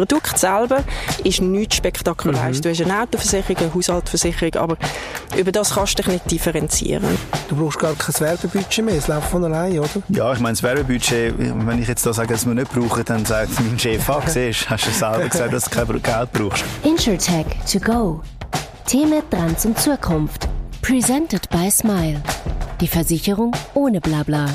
Produkt selber ist nichts spektakuläres. Mhm. Du hast eine Autoversicherung, eine Haushaltsversicherung, aber über das kannst du dich nicht differenzieren. Du brauchst gar kein Werbebudget mehr, es läuft von allein, oder? Ja, ich meine, das Werbebudget, wenn ich jetzt da sage, dass wir nicht brauchen, dann sagt mein Chef, ah, siehst, hast du selber gesagt, dass du kein Geld brauchst. InsurTech to go. Themen dran zum Zukunft. Presented by Smile. Die Versicherung ohne Blabla.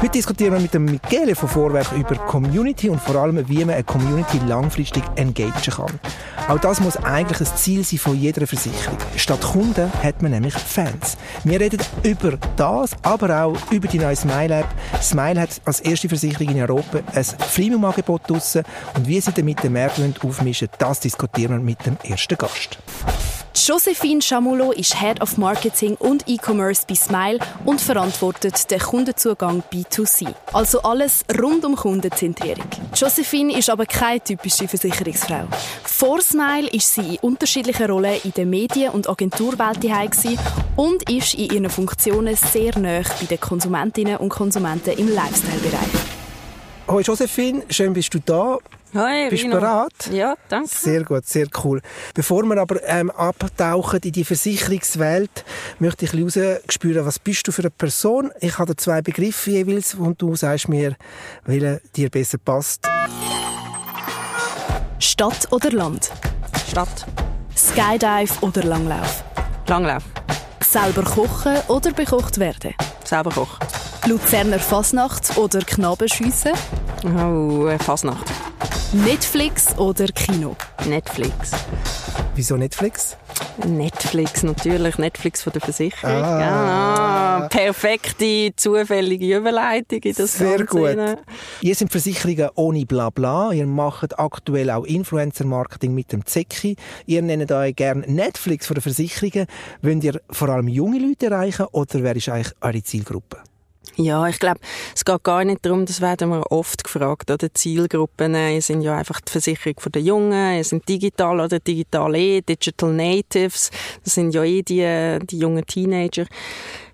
Heute diskutieren wir mit dem Michele von Vorwerk über Community und vor allem, wie man eine Community langfristig engagieren kann. Auch das muss eigentlich ein Ziel sein von jeder Versicherung. Statt Kunden hat man nämlich Fans. Wir reden über das, aber auch über die neue Smile-App. Smile hat als erste Versicherung in Europa ein Freemium-Angebot draussen und wie sie damit den Markt aufmischen, das diskutieren wir mit dem ersten Gast. Josephine Chamulo ist Head of Marketing und E-Commerce bei Smile und verantwortet den Kundenzugang B2C. Also alles rund um Kundenzentrierung. Josephine ist aber keine typische Versicherungsfrau. Vor Smile ist sie in unterschiedlichen Rollen in der Medien- und Agenturwelt daheim und ist in ihren Funktionen sehr nah bei den Konsumentinnen und Konsumenten im Lifestyle-Bereich. Hoi Josephine, schön bist du da. Hi, Bist du bereit? Ja, danke. Sehr gut, sehr cool. Bevor wir aber ähm, abtauchen in die Versicherungswelt, möchte ich spüren, was bist du für eine Person? Ich habe zwei Begriffe jeweils und du sagst mir, welcher dir besser passt. Stadt oder Land? Stadt. Skydive oder Langlauf? Langlauf. Selber kochen oder bekocht werden? Selber kochen. Luzerner Fasnacht oder Knabenschiessen? Oh, Fasnacht. Netflix oder Kino? Netflix. Wieso Netflix? Netflix, natürlich. Netflix von der Versicherung. Ah. ah perfekte, zufällige Überleitung in das Sehr gut. Ihr seid Versicherungen ohne Blabla. Ihr macht aktuell auch Influencer-Marketing mit dem Zecki. Ihr nennt euch gerne Netflix von der Versicherungen. Wollt ihr vor allem junge Leute erreichen oder wer ist eigentlich eure Zielgruppe? Ja, ich glaube, es geht gar nicht darum, das werden wir oft gefragt, oder Zielgruppen, ihr sind ja einfach die Versicherung der Jungen, ihr sind digital oder digital eh, Digital Natives, das sind ja eh die, die jungen Teenager.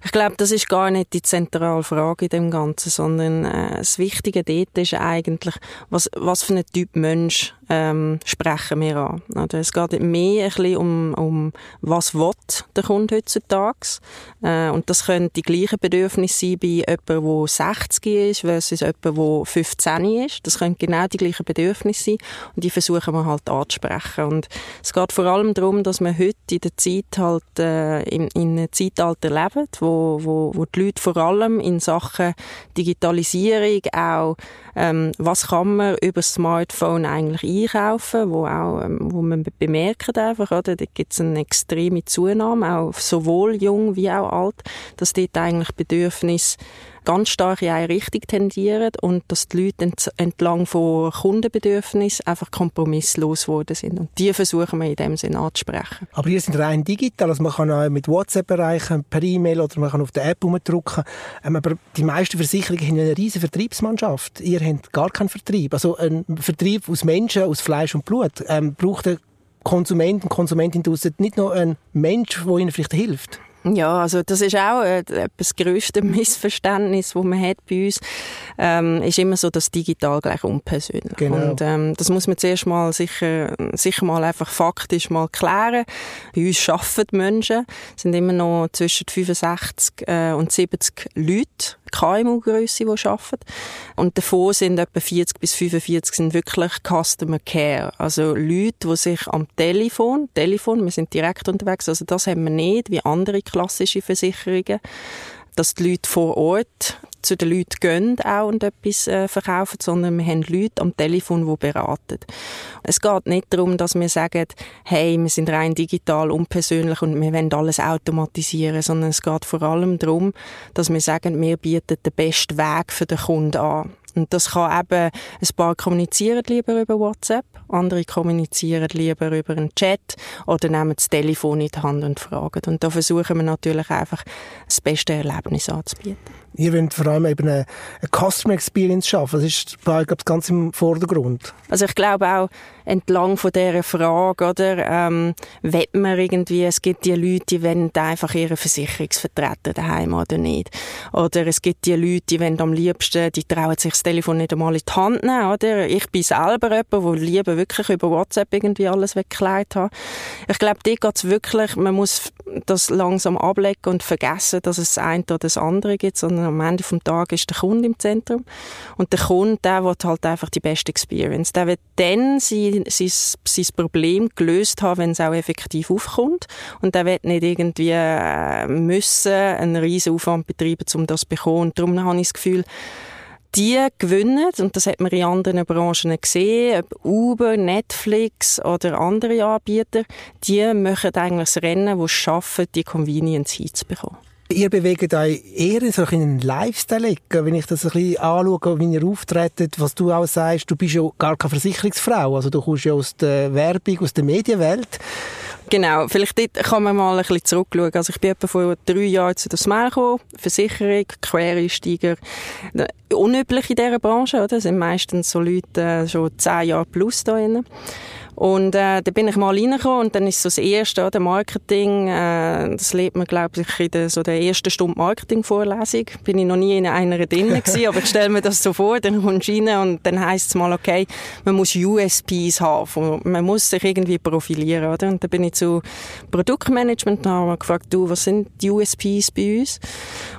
Ich glaube, das ist gar nicht die zentrale Frage in dem Ganzen, sondern äh, das Wichtige dort ist eigentlich, was, was für ein Typ Mensch ähm, sprechen wir an. Oder es geht mehr ein bisschen um, um was will der Kunde heutzutage. Äh, und das können die gleichen Bedürfnisse sein bei jemandem, der 60 ist versus jemandem, der 15 ist. Das können genau die gleichen Bedürfnisse sein und die versuchen wir halt anzusprechen. Und es geht vor allem darum, dass wir heute in der Zeit halt äh, in, in einem Zeitalter leben, wo, wo, wo die Leute vor allem in Sachen Digitalisierung auch, ähm, was kann man über das Smartphone eigentlich einkaufen, wo auch, ähm, wo man bemerkt einfach, oder, da gibt es eine extreme Zunahme, auch sowohl jung wie auch alt, dass dort eigentlich Bedürfnis ganz stark in eine Richtung tendieren und dass die Leute entlang von Kundenbedürfnissen einfach kompromisslos geworden sind. Und die versuchen wir in dem Sinne anzusprechen. Aber ihr seid rein digital, also man kann auch mit WhatsApp erreichen, per E-Mail oder man kann auf der App rumdrücken. Ähm, aber die meisten Versicherungen haben eine riesige Vertriebsmannschaft. Ihr habt gar keinen Vertrieb. Also ein Vertrieb aus Menschen, aus Fleisch und Blut. Ähm, braucht der Konsument und Konsumentin nicht nur ein Mensch, der ihnen vielleicht hilft? Ja, also das ist auch äh, das grösste Missverständnis, das man hat bei uns, ähm, ist immer so, dass digital gleich unpersönlich. Genau. Und ähm, das muss man zuerst mal sicher, sicher mal einfach faktisch mal klären. Bei uns arbeiten Menschen, sind immer noch zwischen 65 äh, und 70 Leute KMU-Grösse, die arbeiten. Und davon sind etwa 40 bis 45 sind wirklich Customer Care. Also Leute, die sich am Telefon, Telefon, wir sind direkt unterwegs, also das haben wir nicht, wie andere klassische Versicherungen, dass die Leute vor Ort zu den Leuten gehen auch und etwas äh, verkaufen, sondern wir haben Leute am Telefon, die beraten. Es geht nicht darum, dass wir sagen, hey, wir sind rein digital, unpersönlich und wir wollen alles automatisieren, sondern es geht vor allem darum, dass wir sagen, wir bieten den besten Weg für den Kunden an. Und das kann eben, ein paar kommunizieren lieber über WhatsApp, andere kommunizieren lieber über einen Chat oder nehmen das Telefon in die Hand und fragen. Und da versuchen wir natürlich einfach, das beste Erlebnis anzubieten. Ihr wollt vor allem eben eine, eine Customer Experience schaffen. Das ist bei euch, ganz im Vordergrund. Also ich glaube auch, entlang von dieser Frage, oder, ähm, will man irgendwie, es gibt die Leute, die wollen einfach ihre Versicherungsvertreter daheim oder nicht. Oder es gibt die Leute, die wollen am liebsten, die trauen sich das Telefon nicht einmal in die Hand nehmen, oder? Ich bin selber jemand, der lieber wirklich über WhatsApp irgendwie alles weggekleidet hat. Ich glaube, dort geht es wirklich, man muss das langsam ablegen und vergessen, dass es das eine oder das andere gibt, sondern am Ende des Tages ist der Kunde im Zentrum. Und der Kunde, der will halt einfach die beste Experience. Der wird dann sein, sein, sein Problem gelöst haben, wenn es auch effektiv aufkommt. Und der wird nicht irgendwie äh, müssen einen riesen Aufwand betreiben, um das zu bekommen. Und darum habe ich das Gefühl, die gewinnen, und das hat man in anderen Branchen gesehen, ob Uber, Netflix oder andere Anbieter, die machen eigentlich das Rennen, wo es schaffen, die Convenience hinzubekommen. Ihr bewegt euch eher in so einen Lifestyle, wenn ich das ein bisschen anschaue, wie ihr auftretet, was du auch sagst, du bist ja gar keine Versicherungsfrau, also du kommst ja aus der Werbung, aus der Medienwelt. Genau, vielleicht dort kann man mal ein bisschen zurückschauen. Also ich bin etwa vor drei Jahren zu der Smile gekommen, Versicherung, Quereinsteiger. Unüblich in dieser Branche, oder? Das sind meistens so Leute äh, schon zehn Jahre plus da drin. Und äh, da bin ich mal reingekommen und dann ist so das erste, oder, Marketing, äh, das lebt man, glaube ich, in der, so der ersten Stunde Marketing-Vorlesung. Bin ich noch nie in einer drin gewesen, aber ich stelle mir das so vor, dann kommst du rein und dann heisst es mal, okay, man muss USPs haben, man muss sich irgendwie profilieren, oder? Und dann bin ich zu Produktmanagement und habe gefragt, du, was sind die USPs bei uns?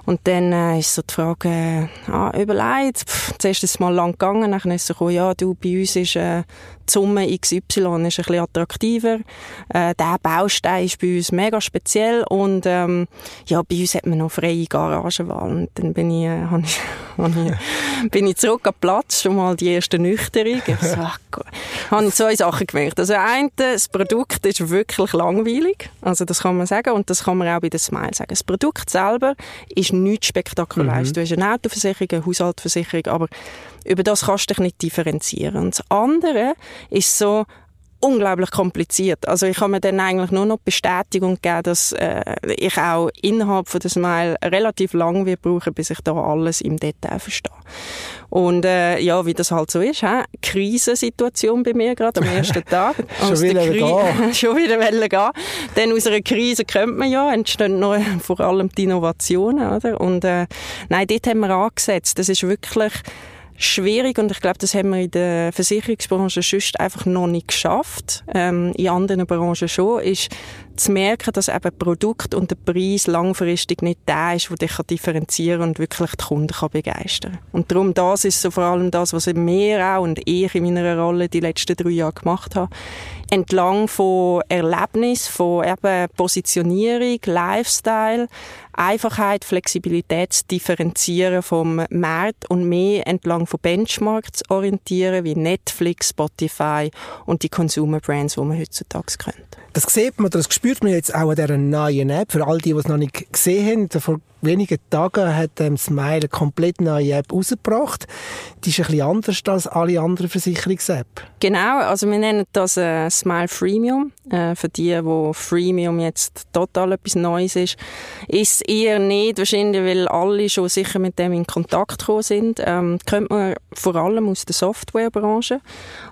Und dann äh, ist so die Frage, äh, ah, überlegt, pff, zuerst ist es mal lang gegangen, dann ist es so, ja, du, bei uns ist äh, die Summe XY ist ein bisschen attraktiver. Äh, der Baustein ist bei uns mega speziell und ähm, ja, bei uns hat man noch freie Garagenwahl. Und dann bin ich, äh, hab ich, hab ich, bin ich zurück am Platz, schon mal die erste Nüchterung. Ich so, ach, habe ich zwei Sachen gemerkt. Also ein, das Produkt ist wirklich langweilig, also das kann man sagen und das kann man auch bei der Smile sagen. Das Produkt selber ist nichts spektakuläres. Mhm. Du hast eine Autoversicherung, eine Haushaltsversicherung, aber über das kannst du dich nicht differenzieren. Und das andere ist so, unglaublich kompliziert. Also ich habe mir dann eigentlich nur noch Bestätigung gegeben, dass äh, ich auch innerhalb von der Smile relativ lang wird brauchen, bis ich da alles im Detail verstehe. Und äh, ja, wie das halt so ist, he? Krisensituation bei mir gerade am ersten Tag. schon wieder gehen. schon wieder gehen. Dann aus einer Krise kommt man ja, entstehen noch vor allem die Innovationen, oder? Und äh, nein, dort haben wir angesetzt. Das ist wirklich schwierig und ich glaube, das haben wir in der Versicherungsbranche sonst einfach noch nicht geschafft. Ähm, in anderen Branchen schon, ist zu merken, dass eben Produkt und der Preis langfristig nicht der ist, der dich differenzieren und wirklich die Kunden kann begeistern kann. Und darum, das ist so vor allem das, was mir auch und ich in meiner Rolle die letzten drei Jahre gemacht habe. Entlang von Erlebnis, von eben Positionierung, Lifestyle, Einfachheit, Flexibilität zu differenzieren vom Markt und mehr entlang von Benchmarks zu orientieren, wie Netflix, Spotify und die Consumer Brands, die man heutzutage kennt. Das sieht man, das spürt man jetzt auch an dieser neuen App. Für all die, die es noch nicht gesehen haben, vor wenigen Tagen hat ähm, Smile eine komplett neue App rausgebracht. Die ist ein bisschen anders als alle anderen Versicherungs-App. Genau, also wir nennen das äh, Smile Freemium. Äh, für die, wo Freemium jetzt total etwas Neues ist, ist eher nicht wahrscheinlich, weil alle schon sicher mit dem in Kontakt gekommen sind. Ähm, kennt man vor allem aus der Softwarebranche.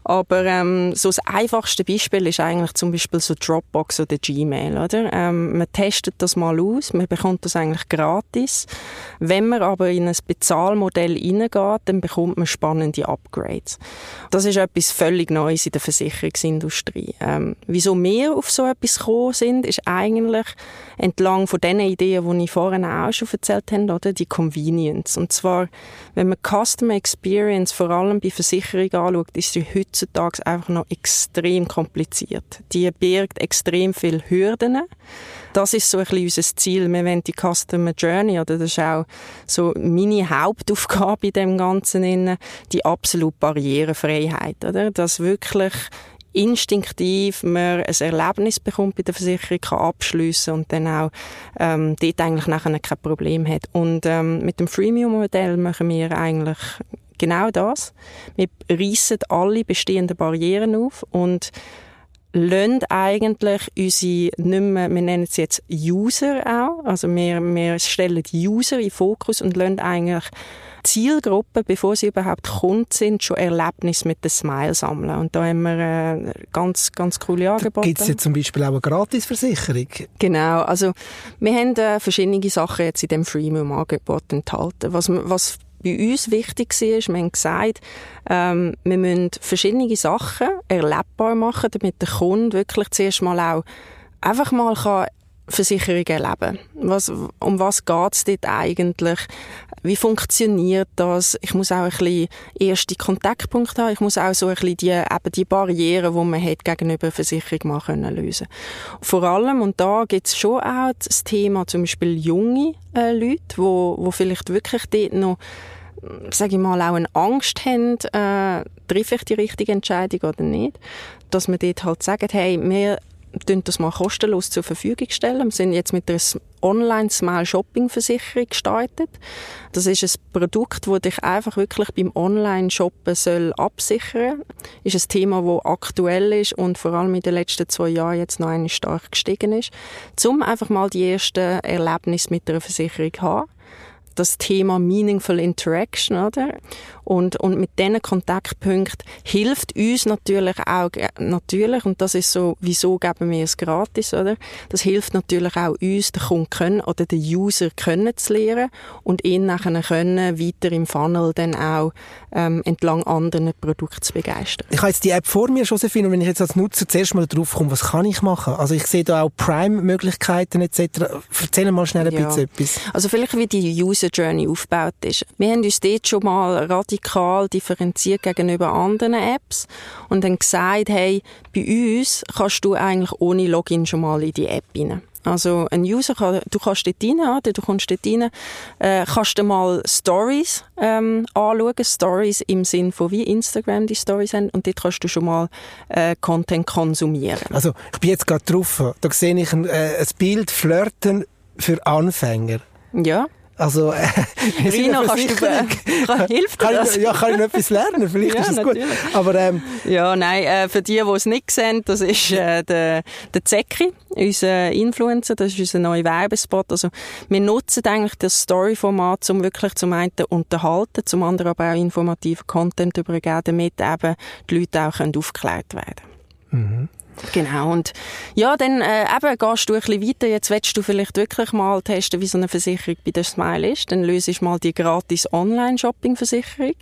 Aber ähm, so das einfachste Beispiel ist eigentlich zum Beispiel so Dropbox oder Gmail, oder? Ähm, man testet das mal aus, man bekommt das eigentlich gratis. Wenn man aber in ein Bezahlmodell reingeht, dann bekommt man spannende Upgrades. Das ist etwas völlig Neues in der Versicherungsindustrie. Ähm, wieso wir auf so etwas gekommen sind, ist eigentlich entlang von den Ideen, die ich vorhin auch schon erzählt habe, oder? die Convenience. Und zwar, wenn man Customer Experience vor allem bei Versicherungen anschaut, ist sie heutzutage einfach noch extrem kompliziert. Die birgt extrem viele Hürden. Das ist so ein bisschen unser Ziel. Wir wollen die Customer Journey, oder das ist auch so meine Hauptaufgabe in dem Ganzen, die absolute Barrierefreiheit, oder? Dass wirklich instinktiv man ein Erlebnis bekommt bei der Versicherung, kann abschliessen und dann auch ähm, dort eigentlich nachher kein Problem hat. Und ähm, mit dem Freemium-Modell machen wir eigentlich genau das. Wir reissen alle bestehenden Barrieren auf und lassen eigentlich unsere, nicht mehr, wir nennen es jetzt User auch, Also wir, wir stellen die User in Fokus und lassen eigentlich Zielgruppe, bevor sie überhaupt Kunden sind, schon Erlebnis mit dem Smile sammeln. Und da haben wir äh, ganz, ganz coole Angebote. Gibt es jetzt zum Beispiel auch eine Gratisversicherung? Genau, also wir haben äh, verschiedene Sachen jetzt in dem Freemium-Angebot enthalten. Was, was bei uns wichtig war, wir haben gesagt, ähm, wir müssen verschiedene Sachen erlebbar machen, damit der Kunde wirklich zuerst mal auch einfach mal kann Versicherung erleben. Was, um was geht's dort eigentlich? Wie funktioniert das? Ich muss auch ein bisschen erste Kontaktpunkte haben. Ich muss auch so ein bisschen die, eben die Barrieren, die man hat, gegenüber Versicherung mal können lösen. Vor allem, und da gibt's schon auch das Thema zum Beispiel junge äh, Leute, wo, wo vielleicht wirklich dort noch sage ich mal, auch eine Angst haben, äh, treffe ich die richtige Entscheidung oder nicht, dass man dort halt sagt, hey, wir das mal kostenlos zur Verfügung stellen. Wir sind jetzt mit einer Online-Smile-Shopping-Versicherung gestartet. Das ist ein Produkt, das dich einfach wirklich beim Online-Shoppen soll absichern Ist ein Thema, das aktuell ist und vor allem in den letzten zwei Jahren jetzt noch eine stark gestiegen ist. Um einfach mal die ersten Erlebnisse mit einer Versicherung zu haben das Thema Meaningful Interaction, oder? Und, und mit diesen Kontaktpunkten hilft uns natürlich auch, natürlich, und das ist so, wieso geben wir es gratis, oder? Das hilft natürlich auch uns, den Kunden können, oder den User können zu lernen und ihn nachher können weiter im Funnel dann auch ähm, entlang anderen Produkten zu begeistern. Ich habe jetzt die App vor mir, Josephine, und wenn ich jetzt als Nutzer zuerst mal drauf komme, was kann ich machen? Also ich sehe da auch Prime-Möglichkeiten etc. Erzähl mal schnell ein ja. bisschen etwas. Also vielleicht wie die User Journey aufgebaut ist. Wir haben uns dort schon mal radikal radikal differenziert gegenüber anderen Apps und dann gesagt, hey, bei uns kannst du eigentlich ohne Login schon mal in die App rein. Also ein User kann, du kannst dort rein, du kommst dort rein, äh, kannst du mal Stories ähm, anschauen, Stories im Sinn von wie Instagram die Stories haben und dort kannst du schon mal äh, Content konsumieren. Also ich bin jetzt gerade drauf, da sehe ich ein, äh, ein Bild Flirten für Anfänger. Ja. Also, äh, Rino, kannst du, hilft dir das? Ich, ja, kann ich noch etwas lernen? Vielleicht ja, ist es gut. Aber, ähm, ja, nein, äh, für die, die es nicht sehen, das ist äh, der, der Zecki, unser Influencer, das ist unser neuer Werbespot. Also, wir nutzen eigentlich das Story-Format, um wirklich zum einen unterhalten, zum anderen aber auch informativen Content übergeben, damit eben die Leute auch aufgeklärt werden können. Mhm. Genau. Und ja, dann äh, eben gehst du ein bisschen weiter. Jetzt willst du vielleicht wirklich mal testen, wie so eine Versicherung bei der Smile ist. Dann löse ich mal die gratis Online-Shopping-Versicherung.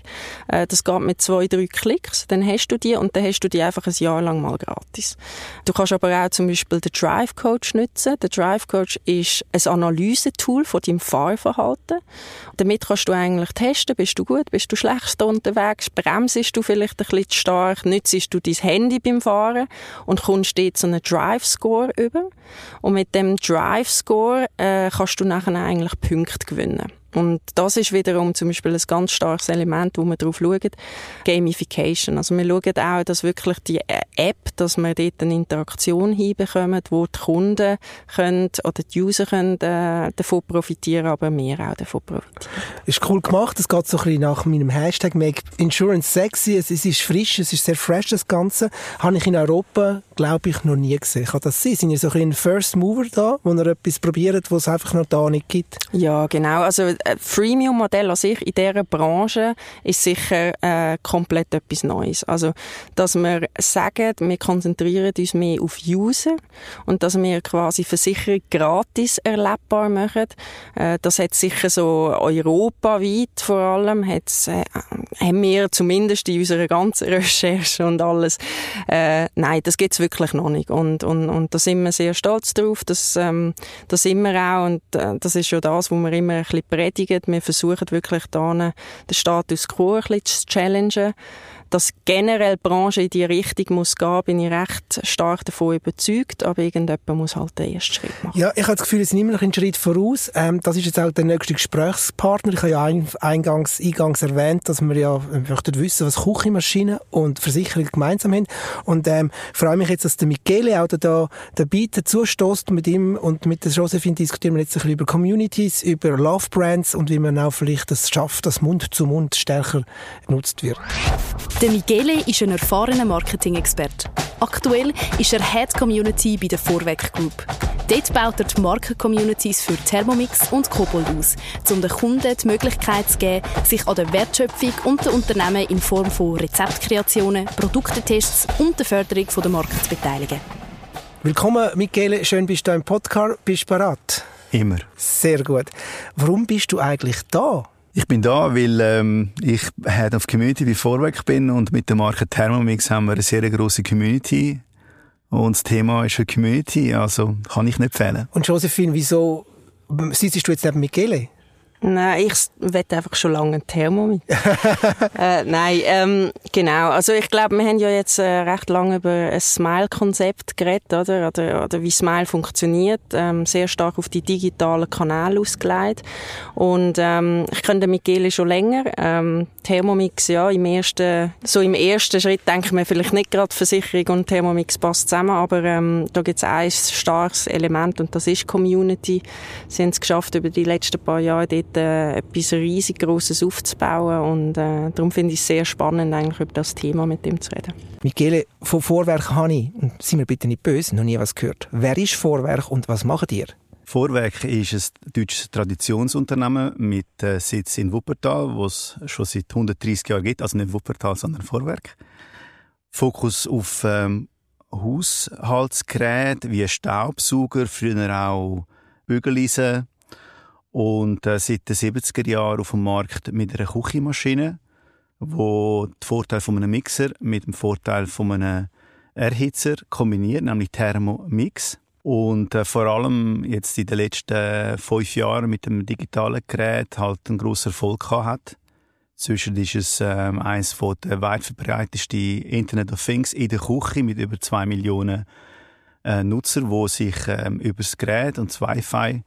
Äh, das geht mit zwei, drei Klicks. Dann hast du die und dann hast du die einfach ein Jahr lang mal gratis. Du kannst aber auch zum Beispiel den Drive Coach nutzen. Der Drive Coach ist ein Analysetool von deinem Fahrverhalten. Damit kannst du eigentlich testen, bist du gut, bist du schlecht unterwegs, bremsest du vielleicht ein bisschen zu stark, nützt du dein Handy beim Fahren und kommst dort so einen Drive-Score über. Und mit dem Drive-Score äh, kannst du nachher eigentlich Punkte gewinnen. Und das ist wiederum zum Beispiel ein ganz starkes Element, wo wir darauf schauen, Gamification. Also wir schauen auch, dass wirklich die App, dass wir dort eine Interaktion hinbekommen, wo die Kunden können, oder die User können äh, davon profitieren, aber wir auch davon profitieren. Ist cool gemacht. Es geht so ein bisschen nach meinem Hashtag Make Insurance Sexy. Es ist frisch, es ist sehr fresh, das Ganze. Habe ich in Europa, glaube ich, noch nie gesehen. Kann das sein? Sind ihr so ein, ein First Mover da, wo ihr etwas probiert, was es einfach noch da nicht gibt? Ja, genau. Also äh, Freemium-Modell an sich in dieser Branche ist sicher äh, komplett etwas Neues. Also, dass wir sagen, wir konzentrieren uns mehr auf User und dass wir quasi Versicherung gratis erlebbar machen, äh, das hat sicher so europaweit vor allem, hat's, äh, haben wir zumindest in unserer ganzen Recherche und alles, äh, nein, das gibt's wirklich noch nicht. Und, und, und da sind wir sehr stolz drauf, dass, ähm, da sind wir auch und äh, das ist schon das, wo wir immer ein bisschen predigen. Wir versuchen wirklich da den Status quo ein bisschen zu challengen dass generell die Branche in die Richtung muss gehen, bin ich recht stark davon überzeugt, aber irgendjemand muss halt den ersten Schritt machen. Ja, ich habe das Gefühl, wir sind immer noch einen Schritt voraus. Ähm, das ist jetzt auch der nächste Gesprächspartner. Ich habe ja eingangs, eingangs erwähnt, dass wir ja möchten wissen, was Küchenmaschinen und Versicherungen gemeinsam haben. Und ähm, freue mich jetzt, dass der Michele auch da dabei dazu stößt mit ihm und mit der Josephine diskutieren wir jetzt ein bisschen über Communities, über Love Brands und wie man auch vielleicht es schafft, dass Mund zu Mund stärker genutzt wird. Der Michele ist ein erfahrener Marketing-Experte. Aktuell ist er Head Community bei der Vorweg Group. Dort baut er die Marken-Communities für Thermomix und Kobold aus, um den Kunden die Möglichkeit zu geben, sich an der Wertschöpfung und den Unternehmen in Form von Rezeptkreationen, Produktetests und der Förderung der Marken zu beteiligen. Willkommen, Michele. Schön bist du im Podcast. Bist du bereit? Immer. Sehr gut. Warum bist du eigentlich da? Ich bin da, weil ähm, ich Head of Community bei Vorwerk bin und mit der Marke Thermomix haben wir eine sehr grosse Community. Und das Thema ist eine Community, also kann ich nicht fehlen. Und Josephine, wieso sitzt du jetzt neben Michele? Nein, ich will einfach schon lange einen Thermomix. äh, nein, ähm, genau. Also ich glaube, wir haben ja jetzt äh, recht lange über ein Smile-Konzept geredet, oder? oder? Oder wie Smile funktioniert. Ähm, sehr stark auf die digitalen Kanäle ausgelegt. Und ähm, ich kenne den Michele schon länger. Ähm, Thermomix, ja, im ersten, so im ersten Schritt denke ich mir vielleicht nicht gerade Versicherung und Thermomix passt zusammen, aber ähm, da gibt es ein starkes Element und das ist Community. Sie haben es geschafft, über die letzten paar Jahre dort äh, etwas riesig Grosses aufzubauen und äh, darum finde ich es sehr spannend, eigentlich über das Thema mit ihm zu reden. Michele, von Vorwerk habe ich, und seien wir bitte nicht böse, noch nie was gehört. Wer ist Vorwerk und was macht ihr? Vorwerk ist ein deutsches Traditionsunternehmen mit äh, Sitz in Wuppertal, wo es schon seit 130 Jahren gibt, also nicht Wuppertal, sondern Vorwerk. Fokus auf ähm, Haushaltsgeräte wie Staubsauger, früher auch Bügeleisen, und äh, seit den 70er Jahren auf dem Markt mit einer Küchenmaschine, wo die Vorteile von einem Mixer mit dem Vorteil von einem Erhitzer kombiniert, nämlich Thermomix. Und äh, vor allem jetzt in den letzten fünf Jahren mit dem digitalen Gerät halt einen grossen Erfolg hat. Zwischen ist es ähm, eines der weit verbreitesten Internet of Things in der Küche mit über zwei Millionen äh, Nutzer, wo sich ähm, über das Gerät und das Wi-Fi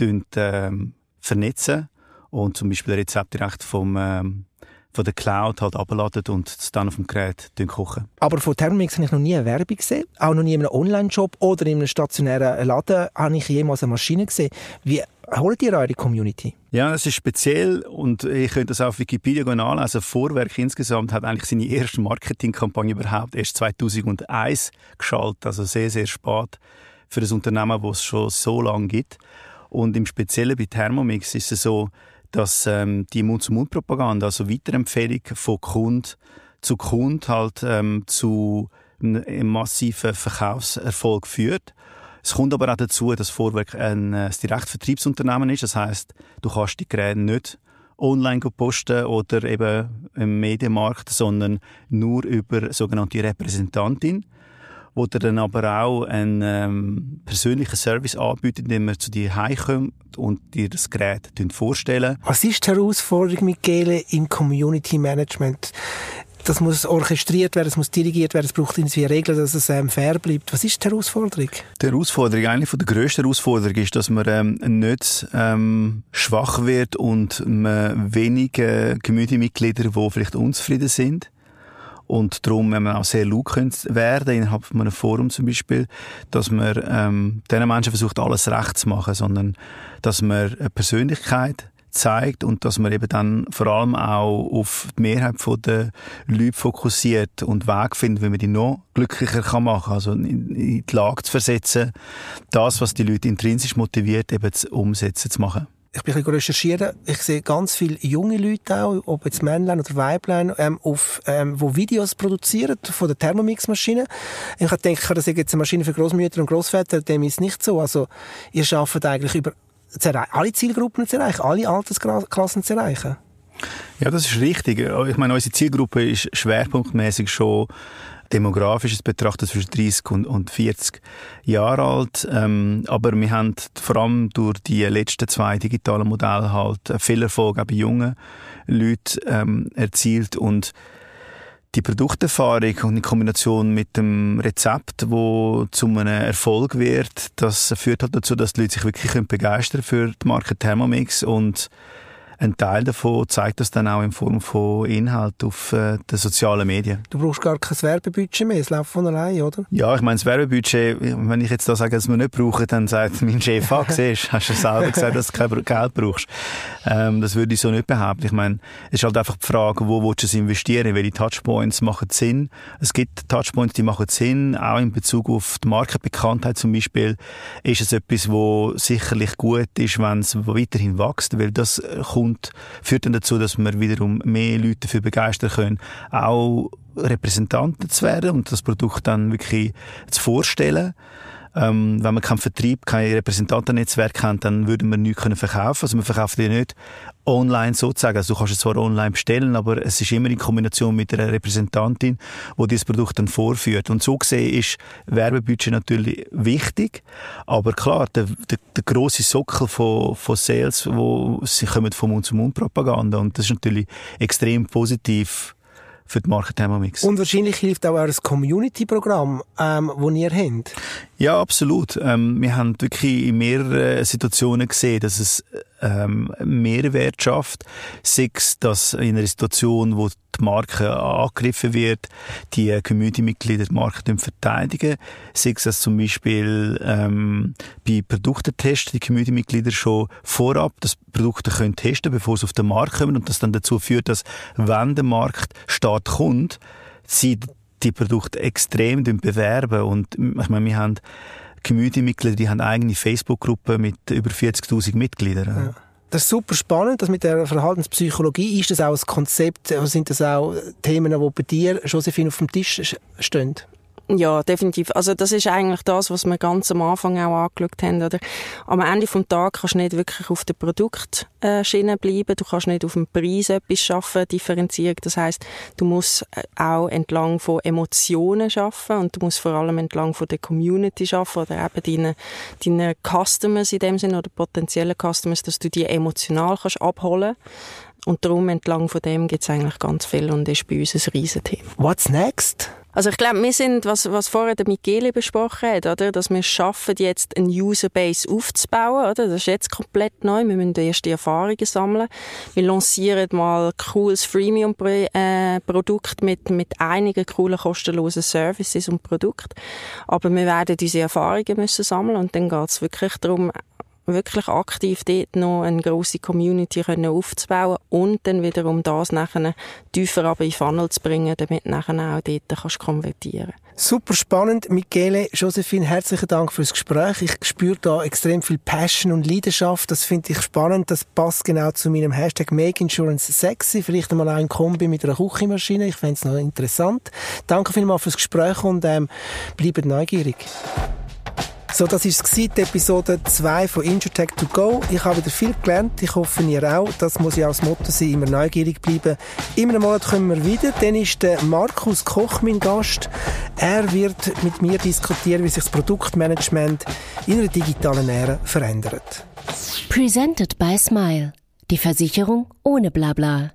ähm, vernetzen und zum Beispiel Rezept direkt vom, ähm, von der Cloud halt abladen und es dann auf dem Gerät kochen. Aber von Thermomix habe ich noch nie eine Werbung gesehen. Auch noch nie in einem Online-Shop oder in einem stationären Laden habe ich jemals eine Maschine gesehen. Wie holt ihr eure Community? Ja, es ist speziell und ich könnte das auf Wikipedia nachlesen. Vorwerk insgesamt hat eigentlich seine erste Marketingkampagne überhaupt erst 2001 geschaltet, also sehr, sehr spät für ein Unternehmen, das es schon so lange gibt. Und im Speziellen bei Thermomix ist es so, dass ähm, die Mund-zu-Mund-Propaganda, also Weiterempfehlung von Kund zu Kund halt ähm, zu einem massiven Verkaufserfolg führt. Es kommt aber auch dazu, dass Vorwerk ein, ein Direktvertriebsunternehmen ist. Das heißt, du kannst die Geräte nicht online posten oder eben im Medienmarkt, sondern nur über sogenannte Repräsentantin wo der dann aber auch einen ähm, persönlichen Service anbietet, indem er zu dir heimkommt und dir das Gerät vorstellen. Was ist die Herausforderung, Michele, im Community Management? Das muss orchestriert werden, es muss dirigiert werden, es braucht irgendwie Regeln, dass es ähm, fair bleibt. Was ist die Herausforderung? Die Herausforderung, eine von der grössten Herausforderungen ist, dass man ähm, nicht ähm, schwach wird und man wenige Community-Mitglieder, die vielleicht unzufrieden sind, und darum, wenn man auch sehr laut werden innerhalb von einem Forum zum Beispiel, dass man ähm, diesen Menschen versucht, alles recht zu machen, sondern dass man eine Persönlichkeit zeigt und dass man eben dann vor allem auch auf die Mehrheit der Leute fokussiert und Weg findet, wie man die noch glücklicher kann machen kann. Also in, die Lage zu versetzen, das, was die Leute intrinsisch motiviert, eben zu umsetzen, zu machen ich bin ein recherchieren. Ich sehe ganz viele junge Leute auch, ob jetzt Männlein oder Weiblein, ähm, auf, ähm, wo Videos produzieren von der Thermomix-Maschine. Ich denke, das ist jetzt eine Maschine für Großmütter und Großväter, dem ist nicht so. Also, ihr schafft eigentlich über, alle Zielgruppen zu erreichen, alle Altersklassen zu erreichen. Ja, das ist richtig. Ich meine, unsere Zielgruppe ist schwerpunktmäßig schon demografisch betrachtet zwischen 30 und, und 40 Jahre alt. Ähm, aber wir haben vor allem durch die letzten zwei digitalen Modelle halt viel Erfolg auch bei jungen Leuten ähm, erzielt und die Produkterfahrung und in Kombination mit dem Rezept, wo zu einem Erfolg wird, das führt halt dazu, dass die Leute sich wirklich begeistern für die Marke Thermomix und ein Teil davon zeigt das dann auch in Form von Inhalt auf äh, den sozialen Medien. Du brauchst gar kein Werbebudget mehr, es läuft von allein, oder? Ja, ich meine, das Werbebudget, wenn ich jetzt da sage, dass wir nicht brauchen, dann sagt mein Chef, ah, siehst, hast du selber gesagt, dass du kein Geld brauchst. Ähm, das würde ich so nicht behaupten. Ich meine, es ist halt einfach die Frage, wo willst du es investieren? Welche Touchpoints machen Sinn? Es gibt Touchpoints, die machen Sinn, auch in Bezug auf die Markenbekanntheit zum Beispiel, ist es etwas, wo sicherlich gut ist, wenn es weiterhin wächst, weil das kommt, führt dann dazu, dass wir wiederum mehr Leute dafür begeistern können, auch Repräsentanten zu werden und das Produkt dann wirklich zu vorstellen. Ähm, wenn man keinen Vertrieb, kein Repräsentantennetzwerk hat, dann würden wir nichts können verkaufen. Also wir verkaufen die nicht online sozusagen. Also du kannst es zwar online bestellen, aber es ist immer in Kombination mit einer Repräsentantin, die dieses Produkt dann vorführt. Und so gesehen ist Werbebudget natürlich wichtig, aber klar, der, der, der große Sockel von, von Sales, wo sie kommen von Mund-zu-Mund-Propaganda und das ist natürlich extrem positiv für die Marke Thermomix. Und wahrscheinlich hilft auch ein Community-Programm, ähm, das ihr habt. Ja, absolut. Ähm, wir haben wirklich in mehreren Situationen gesehen, dass es ähm, Mehrwert schafft. Es, dass in einer Situation, wo die Marke angegriffen wird, die Community-Mitglieder die Marke verteidigen. Sei es, dass zum Beispiel ähm, bei Produktetests die Community-Mitglieder schon vorab das Produkte können testen bevor sie auf den Markt kommen und das dann dazu führt, dass wenn der Markt Start kommt, sie die Produkte extrem bewerben und ich meine, wir haben Community-Mitglieder, die haben eigene Facebook-Gruppe mit über 40.000 Mitgliedern. Ja. Das ist super spannend, das mit der Verhaltenspsychologie. Ist das auch ein Konzept, sind das auch Themen, die bei dir, Josephine, auf dem Tisch stehen? Ja, definitiv. Also das ist eigentlich das, was wir ganz am Anfang auch angeschaut haben. Oder? Am Ende vom Tag kannst du nicht wirklich auf der Produktschiene bleiben. Du kannst nicht auf dem Preis etwas schaffen, Differenzierung. Das heißt, du musst äh, auch entlang von Emotionen schaffen und du musst vor allem entlang von der Community schaffen oder eben deine, deine Customers in dem Sinne oder potenziellen Customers, dass du die emotional kannst abholen und darum entlang von dem gibt es eigentlich ganz viel und ist bei uns ein Riesenthema. What's next? Also ich glaube, wir sind, was, was vorher der Michele besprochen hat, oder, dass wir schaffen, jetzt eine Userbase aufzubauen, oder? Das ist jetzt komplett neu. Wir müssen erste Erfahrungen sammeln. Wir lancieren mal ein cooles Freemium-Produkt mit, mit einigen coolen kostenlosen Services und Produkten. Aber wir werden diese Erfahrungen müssen sammeln und dann geht es wirklich darum, wirklich aktiv dort noch eine grosse Community können aufzubauen und dann wiederum das nachher tiefer aber in Funnel zu bringen, damit nachher auch dort kannst konvertieren Super spannend. Michele, Josephine, herzlichen Dank fürs Gespräch. Ich spüre da extrem viel Passion und Leidenschaft. Das finde ich spannend. Das passt genau zu meinem Hashtag Make Insurance Sexy. Vielleicht einmal ein Kombi mit einer Küchenmaschine. Ich fände es noch interessant. Danke vielmals fürs Gespräch und ähm, bleibt neugierig. So, das ist die Episode 2 von Insurtech to go. Ich habe wieder viel gelernt. Ich hoffe, ihr auch. Das muss ja auch das Motto sein, immer neugierig bleiben. In einem Monat kommen wir wieder. Dann ist der Markus Koch mein Gast. Er wird mit mir diskutieren, wie sich das Produktmanagement in einer digitalen Ära verändert. Presented by Smile. Die Versicherung ohne Blabla.